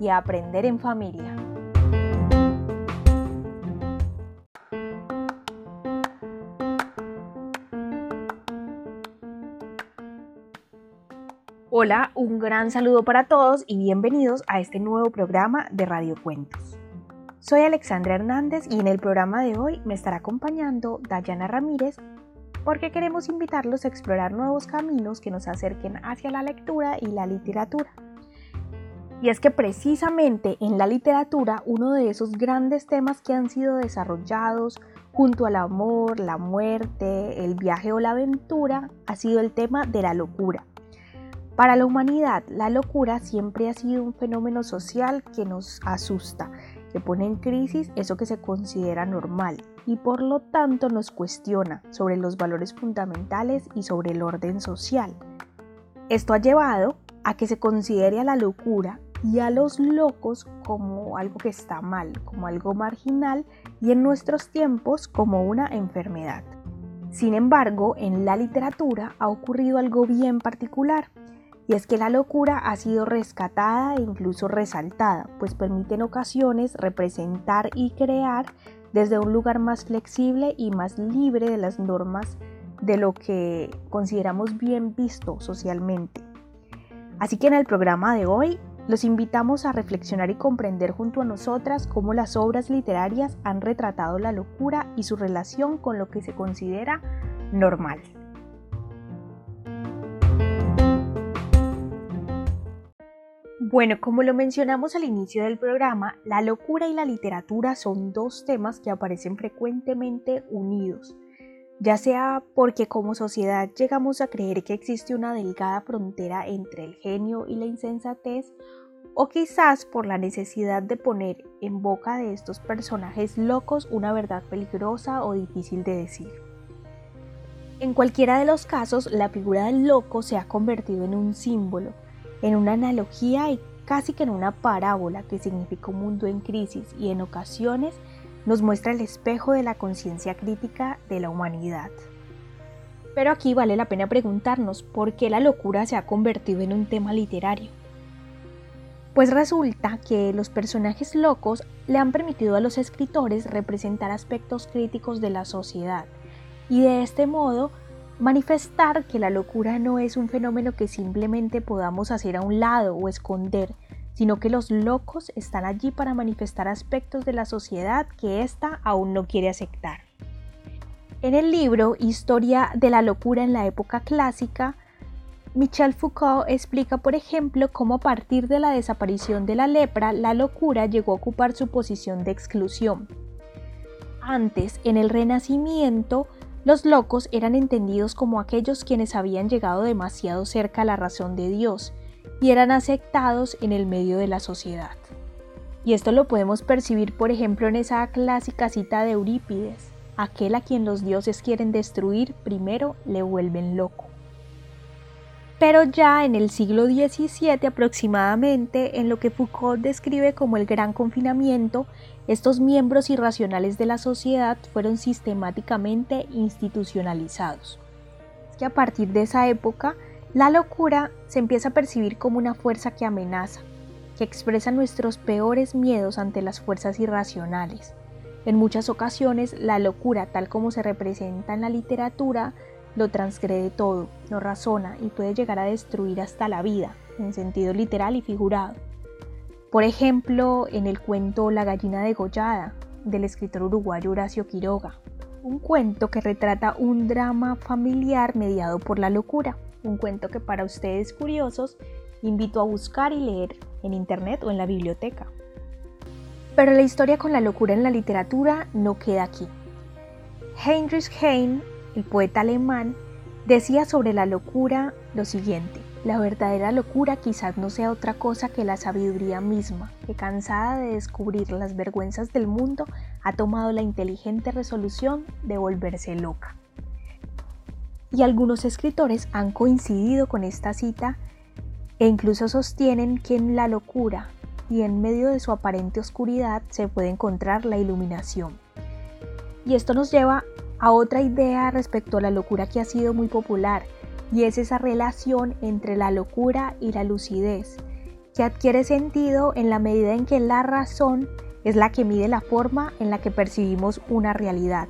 y a aprender en familia. Hola, un gran saludo para todos y bienvenidos a este nuevo programa de Radio Cuentos. Soy Alexandra Hernández y en el programa de hoy me estará acompañando Dayana Ramírez porque queremos invitarlos a explorar nuevos caminos que nos acerquen hacia la lectura y la literatura. Y es que precisamente en la literatura uno de esos grandes temas que han sido desarrollados junto al amor, la muerte, el viaje o la aventura ha sido el tema de la locura. Para la humanidad, la locura siempre ha sido un fenómeno social que nos asusta, que pone en crisis eso que se considera normal y por lo tanto nos cuestiona sobre los valores fundamentales y sobre el orden social. Esto ha llevado a que se considere a la locura y a los locos como algo que está mal, como algo marginal y en nuestros tiempos como una enfermedad. Sin embargo, en la literatura ha ocurrido algo bien particular y es que la locura ha sido rescatada e incluso resaltada, pues permite en ocasiones representar y crear desde un lugar más flexible y más libre de las normas de lo que consideramos bien visto socialmente. Así que en el programa de hoy los invitamos a reflexionar y comprender junto a nosotras cómo las obras literarias han retratado la locura y su relación con lo que se considera normal. Bueno, como lo mencionamos al inicio del programa, la locura y la literatura son dos temas que aparecen frecuentemente unidos, ya sea porque como sociedad llegamos a creer que existe una delgada frontera entre el genio y la insensatez, o quizás por la necesidad de poner en boca de estos personajes locos una verdad peligrosa o difícil de decir. En cualquiera de los casos, la figura del loco se ha convertido en un símbolo, en una analogía y casi que en una parábola que significa un mundo en crisis y en ocasiones nos muestra el espejo de la conciencia crítica de la humanidad. Pero aquí vale la pena preguntarnos por qué la locura se ha convertido en un tema literario. Pues resulta que los personajes locos le han permitido a los escritores representar aspectos críticos de la sociedad y de este modo Manifestar que la locura no es un fenómeno que simplemente podamos hacer a un lado o esconder, sino que los locos están allí para manifestar aspectos de la sociedad que ésta aún no quiere aceptar. En el libro Historia de la locura en la época clásica, Michel Foucault explica, por ejemplo, cómo a partir de la desaparición de la lepra, la locura llegó a ocupar su posición de exclusión. Antes, en el Renacimiento, los locos eran entendidos como aquellos quienes habían llegado demasiado cerca a la razón de Dios y eran aceptados en el medio de la sociedad. Y esto lo podemos percibir, por ejemplo, en esa clásica cita de Eurípides, aquel a quien los dioses quieren destruir primero le vuelven loco. Pero ya en el siglo XVII aproximadamente, en lo que Foucault describe como el gran confinamiento, estos miembros irracionales de la sociedad fueron sistemáticamente institucionalizados. Es que a partir de esa época, la locura se empieza a percibir como una fuerza que amenaza, que expresa nuestros peores miedos ante las fuerzas irracionales. En muchas ocasiones, la locura, tal como se representa en la literatura, lo transgrede todo, lo razona y puede llegar a destruir hasta la vida, en sentido literal y figurado. Por ejemplo, en el cuento La gallina degollada del escritor uruguayo Horacio Quiroga, un cuento que retrata un drama familiar mediado por la locura, un cuento que para ustedes curiosos invito a buscar y leer en internet o en la biblioteca. Pero la historia con la locura en la literatura no queda aquí. Heinrich Heine, el poeta alemán, decía sobre la locura lo siguiente. la verdadera locura quizás no sea otra cosa que la sabiduría misma, que cansada de descubrir las vergüenzas del mundo, ha tomado la inteligente resolución de volverse loca. Y algunos escritores han coincidido con esta cita e incluso sostienen que en la locura y en medio de su aparente oscuridad se puede encontrar la iluminación. Y esto nos lleva a otra idea respecto a la locura que ha sido muy popular, y es esa relación entre la locura y la lucidez, que adquiere sentido en la medida en que la razón es la que mide la forma en la que percibimos una realidad.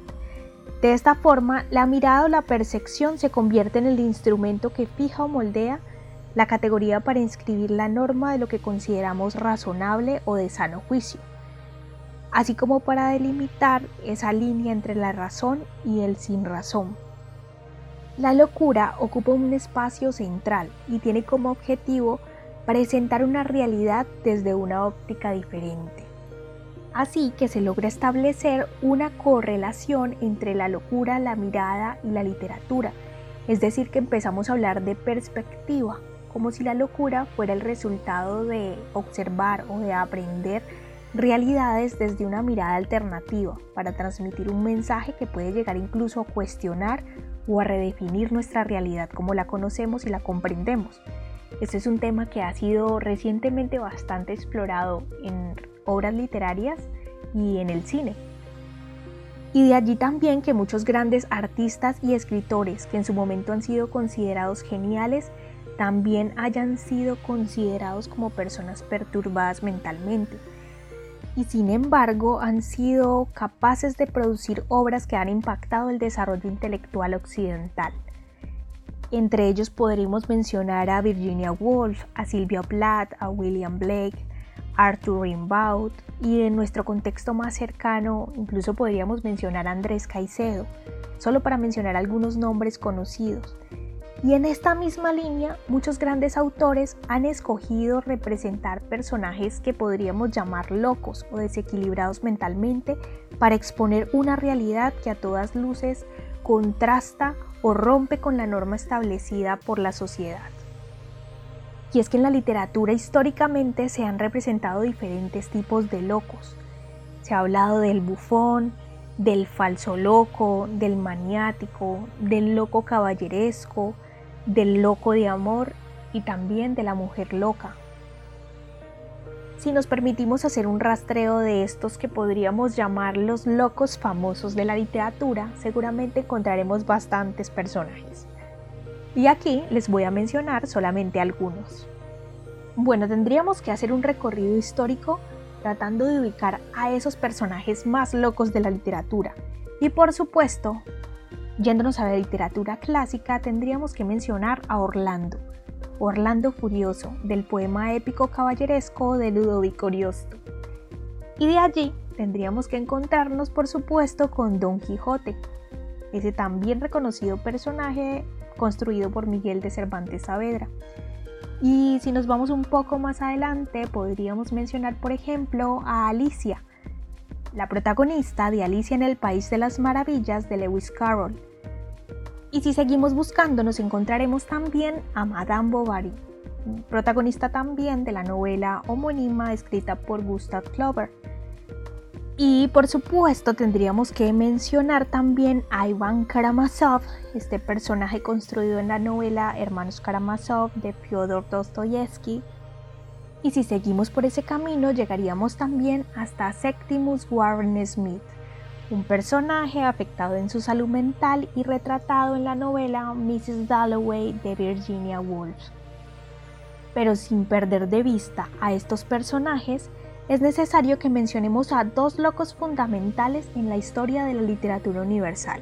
De esta forma, la mirada o la percepción se convierte en el instrumento que fija o moldea la categoría para inscribir la norma de lo que consideramos razonable o de sano juicio, así como para delimitar esa línea entre la razón y el sin razón. La locura ocupa un espacio central y tiene como objetivo presentar una realidad desde una óptica diferente. Así que se logra establecer una correlación entre la locura, la mirada y la literatura, es decir, que empezamos a hablar de perspectiva, como si la locura fuera el resultado de observar o de aprender realidades desde una mirada alternativa para transmitir un mensaje que puede llegar incluso a cuestionar o a redefinir nuestra realidad como la conocemos y la comprendemos. Este es un tema que ha sido recientemente bastante explorado en obras literarias y en el cine. Y de allí también que muchos grandes artistas y escritores que en su momento han sido considerados geniales, también hayan sido considerados como personas perturbadas mentalmente y sin embargo han sido capaces de producir obras que han impactado el desarrollo intelectual occidental. Entre ellos podríamos mencionar a Virginia Woolf, a Sylvia Plath, a William Blake, Arthur Rimbaud y en nuestro contexto más cercano incluso podríamos mencionar a Andrés Caicedo, solo para mencionar algunos nombres conocidos. Y en esta misma línea, muchos grandes autores han escogido representar personajes que podríamos llamar locos o desequilibrados mentalmente para exponer una realidad que a todas luces contrasta o rompe con la norma establecida por la sociedad. Y es que en la literatura históricamente se han representado diferentes tipos de locos. Se ha hablado del bufón, del falso loco, del maniático, del loco caballeresco, del loco de amor y también de la mujer loca. Si nos permitimos hacer un rastreo de estos que podríamos llamar los locos famosos de la literatura, seguramente encontraremos bastantes personajes. Y aquí les voy a mencionar solamente algunos. Bueno, tendríamos que hacer un recorrido histórico tratando de ubicar a esos personajes más locos de la literatura. Y por supuesto, Yéndonos a la literatura clásica, tendríamos que mencionar a Orlando, Orlando Furioso, del poema épico caballeresco de Ludovico Ariosto. Y de allí tendríamos que encontrarnos, por supuesto, con Don Quijote, ese también reconocido personaje construido por Miguel de Cervantes Saavedra. Y si nos vamos un poco más adelante, podríamos mencionar, por ejemplo, a Alicia, la protagonista de Alicia en el País de las Maravillas de Lewis Carroll. Y si seguimos buscando nos encontraremos también a Madame Bovary, protagonista también de la novela homónima escrita por Gustav Clover. Y por supuesto tendríamos que mencionar también a Iván Karamazov, este personaje construido en la novela Hermanos Karamazov de Fyodor Dostoyevsky, y si seguimos por ese camino llegaríamos también hasta Septimus Warren Smith, un personaje afectado en su salud mental y retratado en la novela Mrs. Dalloway de Virginia Woolf. Pero sin perder de vista a estos personajes, es necesario que mencionemos a dos locos fundamentales en la historia de la literatura universal,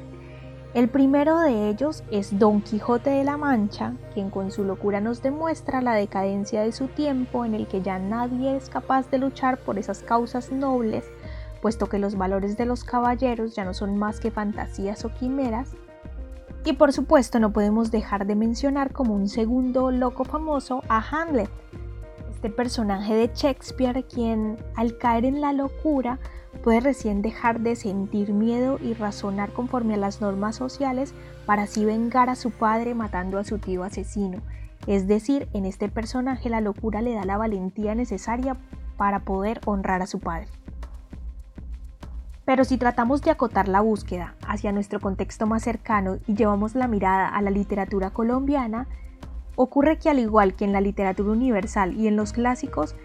el primero de ellos es Don Quijote de la Mancha, quien con su locura nos demuestra la decadencia de su tiempo en el que ya nadie es capaz de luchar por esas causas nobles, puesto que los valores de los caballeros ya no son más que fantasías o quimeras. Y por supuesto no podemos dejar de mencionar como un segundo loco famoso a Hamlet, este personaje de Shakespeare quien al caer en la locura puede recién dejar de sentir miedo y razonar conforme a las normas sociales para así vengar a su padre matando a su tío asesino. Es decir, en este personaje la locura le da la valentía necesaria para poder honrar a su padre. Pero si tratamos de acotar la búsqueda hacia nuestro contexto más cercano y llevamos la mirada a la literatura colombiana, ocurre que al igual que en la literatura universal y en los clásicos,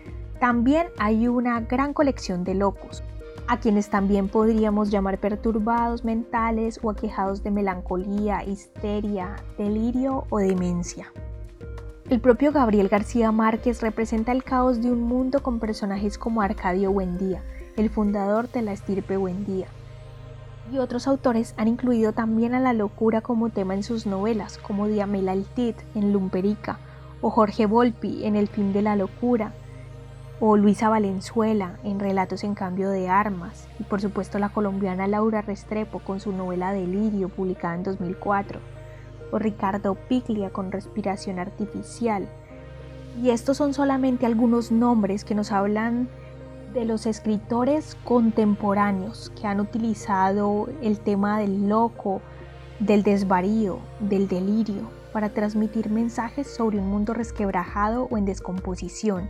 también hay una gran colección de locos, a quienes también podríamos llamar perturbados mentales o aquejados de melancolía, histeria, delirio o demencia. El propio Gabriel García Márquez representa el caos de un mundo con personajes como Arcadio Buendía, el fundador de la estirpe Buendía. Y otros autores han incluido también a la locura como tema en sus novelas, como Diamela el en Lumperica, o Jorge Volpi en El fin de la locura, o Luisa Valenzuela en Relatos en cambio de armas, y por supuesto la colombiana Laura Restrepo con su novela Delirio publicada en 2004, o Ricardo Piglia con Respiración Artificial. Y estos son solamente algunos nombres que nos hablan de los escritores contemporáneos que han utilizado el tema del loco, del desvarío, del delirio, para transmitir mensajes sobre un mundo resquebrajado o en descomposición,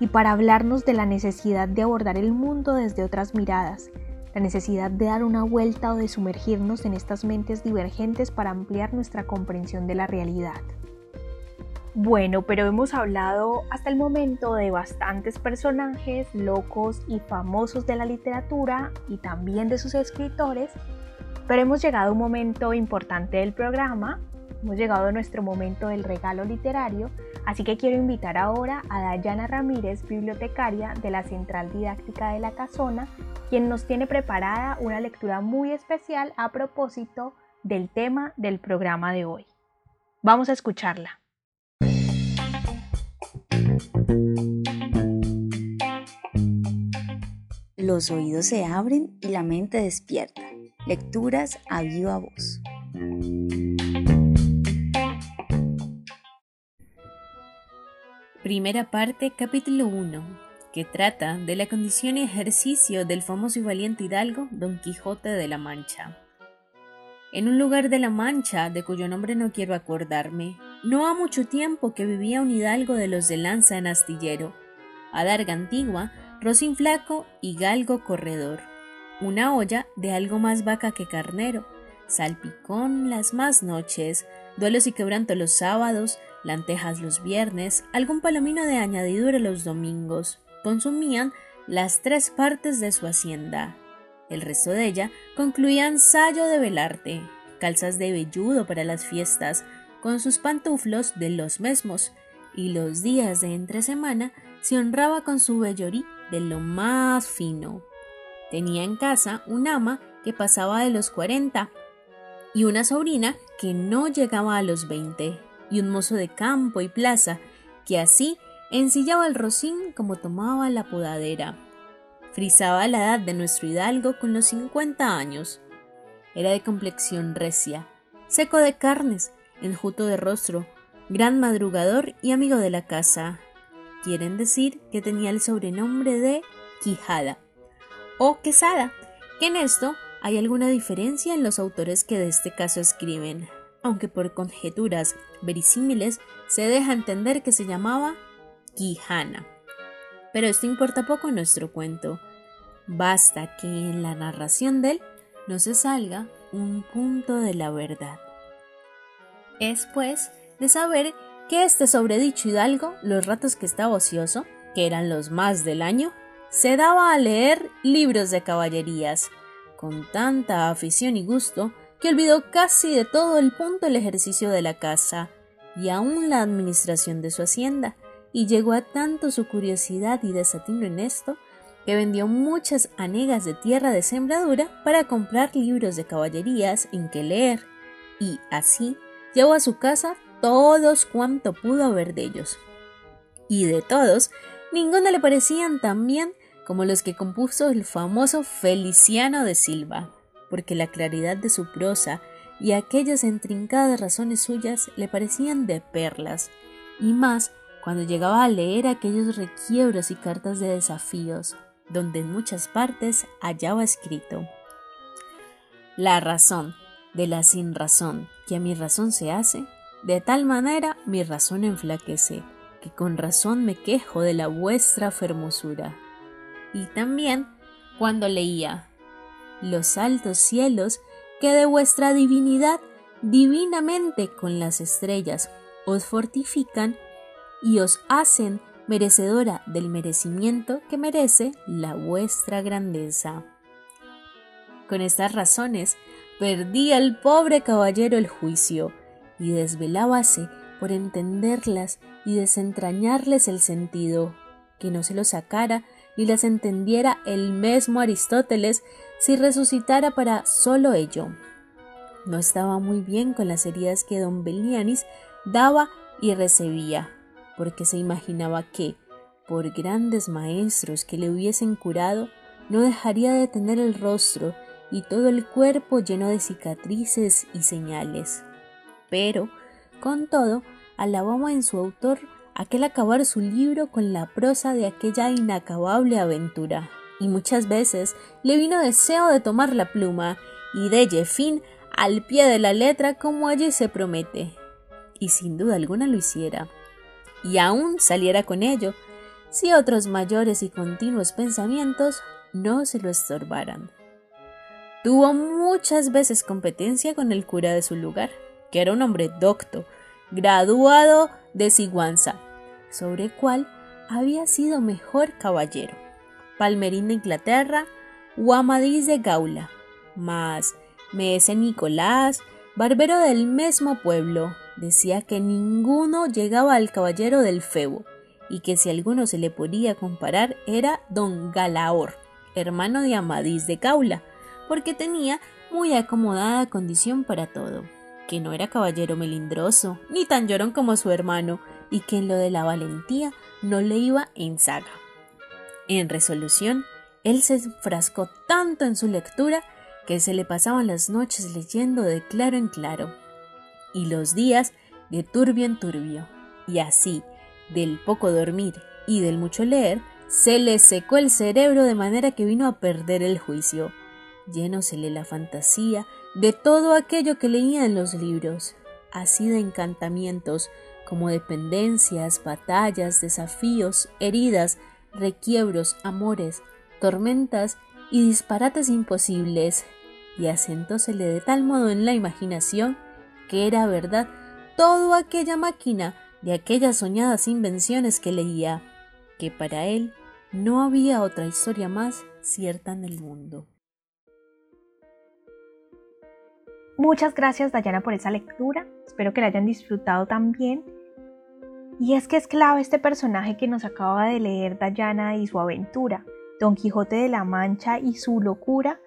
y para hablarnos de la necesidad de abordar el mundo desde otras miradas, la necesidad de dar una vuelta o de sumergirnos en estas mentes divergentes para ampliar nuestra comprensión de la realidad. Bueno, pero hemos hablado hasta el momento de bastantes personajes locos y famosos de la literatura y también de sus escritores, pero hemos llegado a un momento importante del programa, hemos llegado a nuestro momento del regalo literario, así que quiero invitar ahora a Dayana Ramírez, bibliotecaria de la Central Didáctica de la Casona, quien nos tiene preparada una lectura muy especial a propósito del tema del programa de hoy. Vamos a escucharla. Los oídos se abren y la mente despierta. Lecturas a viva voz. Primera parte, capítulo 1, que trata de la condición y ejercicio del famoso y valiente hidalgo Don Quijote de la Mancha. En un lugar de la Mancha, de cuyo nombre no quiero acordarme, no ha mucho tiempo que vivía un hidalgo de los de lanza en astillero, adarga antigua, rocín flaco y galgo corredor, una olla de algo más vaca que carnero, salpicón las más noches, duelos y quebranto los sábados, lantejas los viernes, algún palomino de añadidura los domingos, consumían las tres partes de su hacienda. El resto de ella concluían sayo de velarte, calzas de velludo para las fiestas, con sus pantuflos de los mismos, y los días de entre semana se honraba con su vellorí de lo más fino. Tenía en casa un ama que pasaba de los cuarenta y una sobrina que no llegaba a los veinte y un mozo de campo y plaza que así ensillaba el rocín como tomaba la podadera. Frisaba la edad de nuestro hidalgo con los cincuenta años. Era de complexión recia, seco de carnes enjuto de rostro, gran madrugador y amigo de la casa. Quieren decir que tenía el sobrenombre de Quijada o Quesada, que en esto hay alguna diferencia en los autores que de este caso escriben, aunque por conjeturas verisímiles se deja entender que se llamaba Quijana. Pero esto importa poco en nuestro cuento. Basta que en la narración de él no se salga un punto de la verdad. Es, pues, de saber que este sobredicho hidalgo, los ratos que estaba ocioso, que eran los más del año, se daba a leer libros de caballerías, con tanta afición y gusto que olvidó casi de todo el punto el ejercicio de la casa y aún la administración de su hacienda, y llegó a tanto su curiosidad y desatino en esto, que vendió muchas anegas de tierra de sembradura para comprar libros de caballerías en que leer, y así llevó a su casa todos cuanto pudo ver de ellos. Y de todos, ninguno le parecían tan bien como los que compuso el famoso Feliciano de Silva, porque la claridad de su prosa y aquellas intrincadas razones suyas le parecían de perlas, y más cuando llegaba a leer aquellos requiebros y cartas de desafíos, donde en muchas partes hallaba escrito La razón de la sin razón que a mi razón se hace, De tal manera mi razón enflaquece, que con razón me quejo de la vuestra fermosura. Y también cuando leía los altos cielos que de vuestra divinidad divinamente con las estrellas os fortifican y os hacen merecedora del merecimiento que merece la vuestra grandeza. Con estas razones perdí al pobre caballero el juicio y desvelábase por entenderlas y desentrañarles el sentido, que no se lo sacara ni las entendiera el mismo Aristóteles si resucitara para solo ello. No estaba muy bien con las heridas que don Belianis daba y recibía, porque se imaginaba que, por grandes maestros que le hubiesen curado, no dejaría de tener el rostro y todo el cuerpo lleno de cicatrices y señales. Pero, con todo, alababa en su autor aquel acabar su libro con la prosa de aquella inacabable aventura, y muchas veces le vino deseo de tomar la pluma y delle fin al pie de la letra como allí se promete, y sin duda alguna lo hiciera, y aún saliera con ello, si otros mayores y continuos pensamientos no se lo estorbaran. Tuvo muchas veces competencia con el cura de su lugar, que era un hombre docto, graduado de Siguanza, sobre cual había sido mejor caballero, Palmerín de Inglaterra o Amadís de Gaula, mas Mese Nicolás, barbero del mismo pueblo, decía que ninguno llegaba al caballero del Febo, y que si alguno se le podía comparar era don Galaor, hermano de Amadís de Gaula, porque tenía muy acomodada condición para todo, que no era caballero melindroso, ni tan llorón como su hermano, y que en lo de la valentía no le iba en saga. En resolución, él se enfrascó tanto en su lectura que se le pasaban las noches leyendo de claro en claro, y los días de turbio en turbio, y así, del poco dormir y del mucho leer, se le secó el cerebro de manera que vino a perder el juicio, llénosele la fantasía de todo aquello que leía en los libros, así de encantamientos como dependencias, batallas, desafíos, heridas, requiebros, amores, tormentas y disparates imposibles, y asentósele de tal modo en la imaginación que era verdad toda aquella máquina de aquellas soñadas invenciones que leía, que para él no había otra historia más cierta en el mundo. Muchas gracias Dayana por esa lectura, espero que la hayan disfrutado también. Y es que es clave este personaje que nos acaba de leer Dayana y su aventura, Don Quijote de la Mancha y su locura,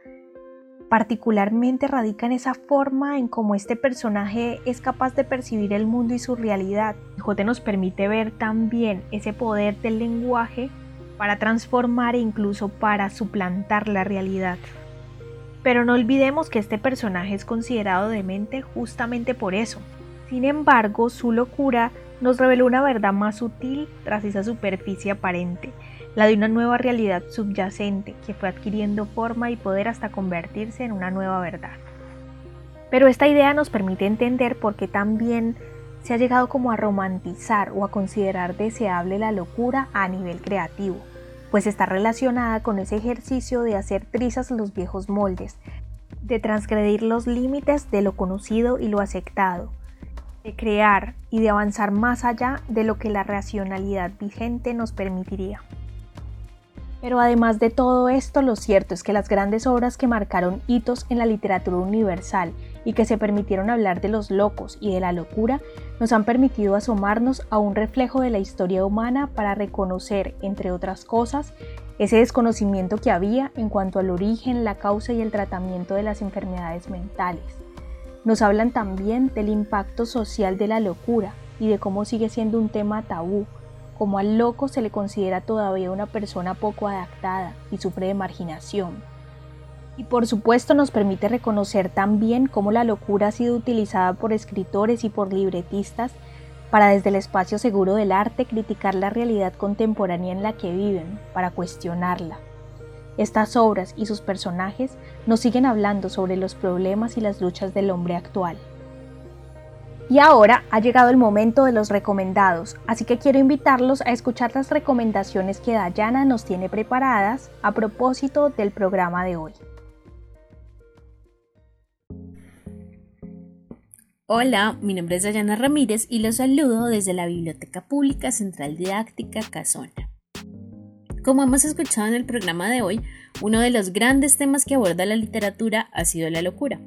particularmente radica en esa forma en cómo este personaje es capaz de percibir el mundo y su realidad. Quijote nos permite ver también ese poder del lenguaje para transformar e incluso para suplantar la realidad. Pero no olvidemos que este personaje es considerado demente justamente por eso. Sin embargo, su locura nos reveló una verdad más sutil tras esa superficie aparente, la de una nueva realidad subyacente que fue adquiriendo forma y poder hasta convertirse en una nueva verdad. Pero esta idea nos permite entender por qué también se ha llegado como a romantizar o a considerar deseable la locura a nivel creativo pues está relacionada con ese ejercicio de hacer trizas los viejos moldes, de transgredir los límites de lo conocido y lo aceptado, de crear y de avanzar más allá de lo que la racionalidad vigente nos permitiría. Pero además de todo esto, lo cierto es que las grandes obras que marcaron hitos en la literatura universal y que se permitieron hablar de los locos y de la locura nos han permitido asomarnos a un reflejo de la historia humana para reconocer, entre otras cosas, ese desconocimiento que había en cuanto al origen, la causa y el tratamiento de las enfermedades mentales. Nos hablan también del impacto social de la locura y de cómo sigue siendo un tema tabú como al loco se le considera todavía una persona poco adaptada y sufre de marginación. Y por supuesto nos permite reconocer también cómo la locura ha sido utilizada por escritores y por libretistas para desde el espacio seguro del arte criticar la realidad contemporánea en la que viven, para cuestionarla. Estas obras y sus personajes nos siguen hablando sobre los problemas y las luchas del hombre actual. Y ahora ha llegado el momento de los recomendados, así que quiero invitarlos a escuchar las recomendaciones que Dayana nos tiene preparadas a propósito del programa de hoy. Hola, mi nombre es Dayana Ramírez y los saludo desde la Biblioteca Pública Central Didáctica Casona. Como hemos escuchado en el programa de hoy, uno de los grandes temas que aborda la literatura ha sido la locura,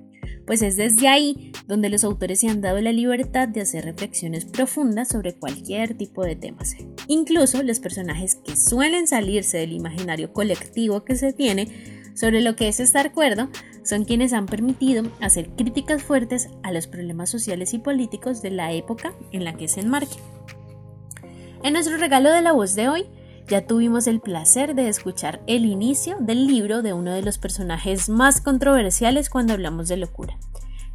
pues es desde ahí donde los autores se han dado la libertad de hacer reflexiones profundas sobre cualquier tipo de temas. Incluso los personajes que suelen salirse del imaginario colectivo que se tiene sobre lo que es estar cuerdo son quienes han permitido hacer críticas fuertes a los problemas sociales y políticos de la época en la que se enmarque. En nuestro regalo de la voz de hoy, ya tuvimos el placer de escuchar el inicio del libro de uno de los personajes más controversiales cuando hablamos de locura.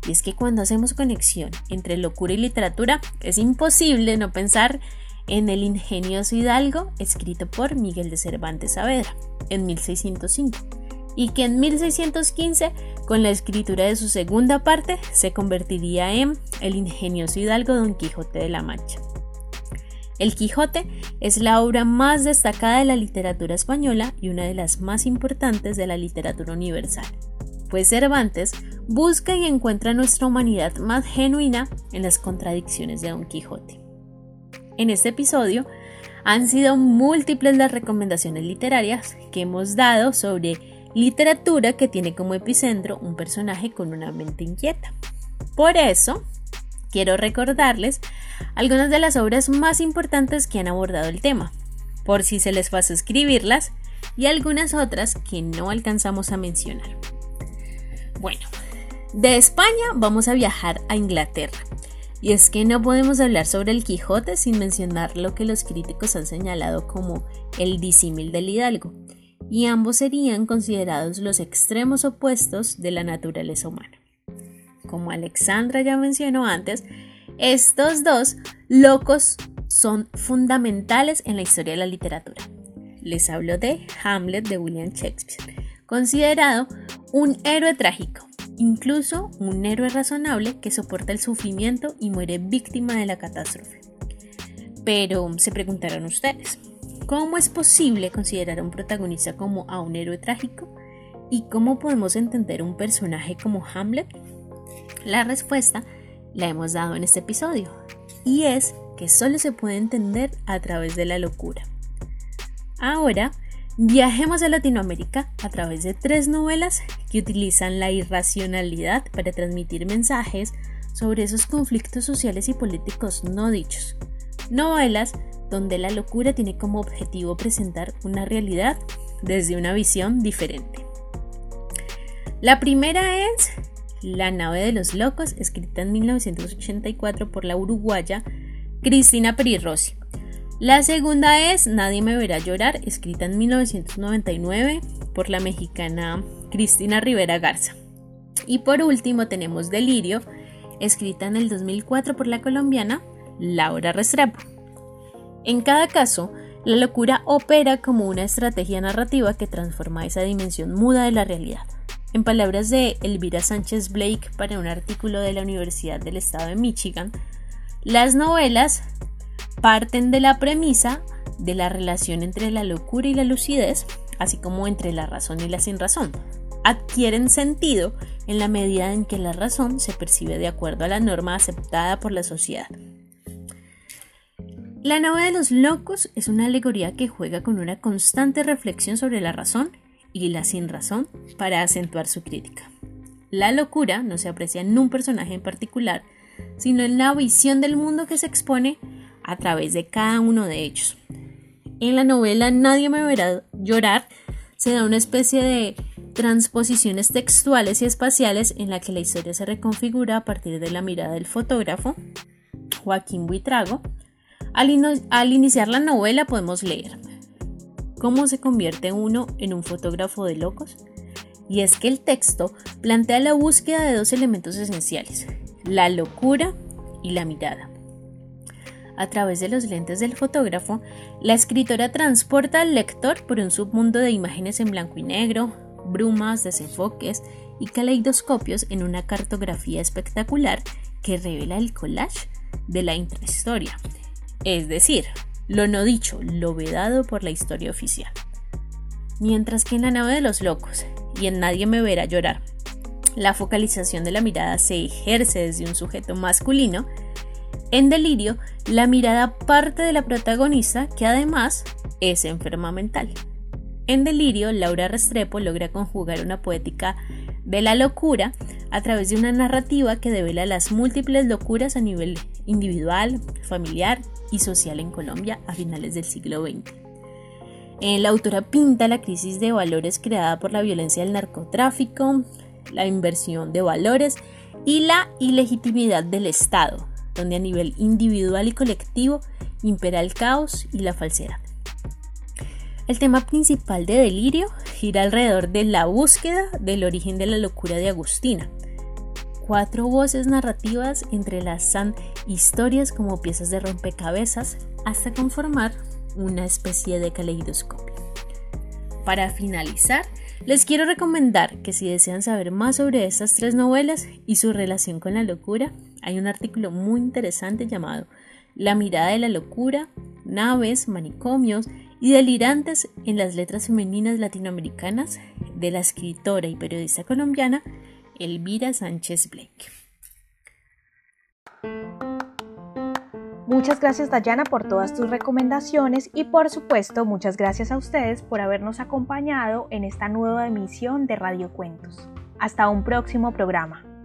Y es que cuando hacemos conexión entre locura y literatura, es imposible no pensar en el ingenioso Hidalgo escrito por Miguel de Cervantes Saavedra en 1605 y que en 1615, con la escritura de su segunda parte, se convertiría en El ingenioso hidalgo Don Quijote de la Mancha. El Quijote es la obra más destacada de la literatura española y una de las más importantes de la literatura universal, pues Cervantes busca y encuentra nuestra humanidad más genuina en las contradicciones de Don Quijote. En este episodio han sido múltiples las recomendaciones literarias que hemos dado sobre literatura que tiene como epicentro un personaje con una mente inquieta. Por eso, quiero recordarles algunas de las obras más importantes que han abordado el tema, por si se les pasa escribirlas, y algunas otras que no alcanzamos a mencionar. Bueno, de España vamos a viajar a Inglaterra. Y es que no podemos hablar sobre el Quijote sin mencionar lo que los críticos han señalado como el disímil del Hidalgo, y ambos serían considerados los extremos opuestos de la naturaleza humana. Como Alexandra ya mencionó antes, estos dos locos son fundamentales en la historia de la literatura. Les hablo de Hamlet de William Shakespeare, considerado un héroe trágico, incluso un héroe razonable que soporta el sufrimiento y muere víctima de la catástrofe. Pero se preguntaron ustedes, ¿Cómo es posible considerar a un protagonista como a un héroe trágico? ¿Y cómo podemos entender un personaje como Hamlet? La respuesta la hemos dado en este episodio, y es que solo se puede entender a través de la locura. Ahora, viajemos a Latinoamérica a través de tres novelas que utilizan la irracionalidad para transmitir mensajes sobre esos conflictos sociales y políticos no dichos. Novelas donde la locura tiene como objetivo presentar una realidad desde una visión diferente. La primera es La nave de los locos, escrita en 1984 por la uruguaya Cristina Perirossi. La segunda es Nadie me verá llorar, escrita en 1999 por la mexicana Cristina Rivera Garza. Y por último tenemos Delirio, escrita en el 2004 por la colombiana Laura Restrepo. En cada caso, la locura opera como una estrategia narrativa que transforma esa dimensión muda de la realidad. En palabras de Elvira Sánchez Blake para un artículo de la Universidad del Estado de Michigan, las novelas parten de la premisa de la relación entre la locura y la lucidez, así como entre la razón y la sinrazón. Adquieren sentido en la medida en que la razón se percibe de acuerdo a la norma aceptada por la sociedad. La nave de los locos es una alegoría que juega con una constante reflexión sobre la razón y la sin razón para acentuar su crítica. La locura no se aprecia en un personaje en particular, sino en la visión del mundo que se expone a través de cada uno de ellos. En la novela Nadie me verá llorar se da una especie de transposiciones textuales y espaciales en la que la historia se reconfigura a partir de la mirada del fotógrafo Joaquín Buitrago al, iniciar la novela podemos leer cómo se convierte uno en un fotógrafo de locos. Y es que el texto plantea la búsqueda de dos elementos esenciales, la locura y la mirada. A través de los lentes del fotógrafo, la escritora transporta al lector por un submundo de imágenes en blanco y negro, brumas, desenfoques y caleidoscopios en una cartografía espectacular que revela el collage de la intrahistoria, es decir, lo no dicho, lo vedado por la historia oficial. Mientras que en la nave de los locos y en Nadie me verá llorar, la focalización de la mirada se ejerce desde un sujeto masculino, en Delirio la mirada parte de la protagonista que además es enferma mental. En Delirio, Laura Restrepo logra conjugar una poética de la locura a través de una narrativa que devela las múltiples locuras a nivel individual, familiar y social en Colombia a finales del siglo XX. La autora pinta la crisis de valores creada por la violencia del narcotráfico, la inversión de valores y la ilegitimidad del Estado, donde a nivel individual y colectivo impera el caos y la falsedad. El tema principal de Delirio gira alrededor de la búsqueda del origen de la locura de Agustina. Cuatro voces narrativas entrelazan historias como piezas de rompecabezas hasta conformar una especie de caleidoscopio. Para finalizar, les quiero recomendar que si desean saber más sobre estas tres novelas y su relación con la locura, hay un artículo muy interesante llamado La mirada de la locura, naves, manicomios y delirantes en las letras femeninas latinoamericanas de la escritora y periodista colombiana Elvira Sánchez Blake. Muchas gracias Dayana por todas tus recomendaciones y por supuesto muchas gracias a ustedes por habernos acompañado en esta nueva emisión de Radio Cuentos. Hasta un próximo programa.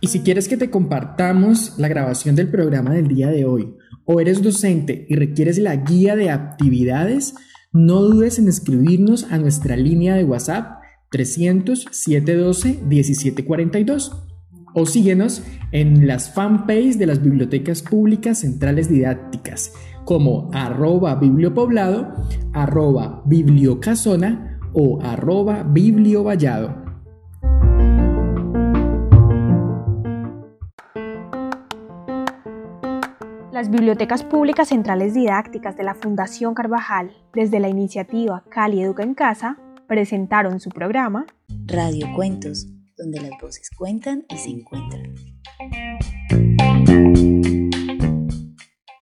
Y si quieres que te compartamos la grabación del programa del día de hoy, o eres docente y requieres la guía de actividades, no dudes en escribirnos a nuestra línea de WhatsApp 300 712 1742 o síguenos en las fanpages de las bibliotecas públicas centrales didácticas como arroba bibliopoblado, arroba bibliocasona o arroba bibliovallado. Las bibliotecas públicas centrales didácticas de la Fundación Carvajal, desde la iniciativa Cali Educa en Casa, presentaron su programa Radio Cuentos, donde las voces cuentan y se encuentran.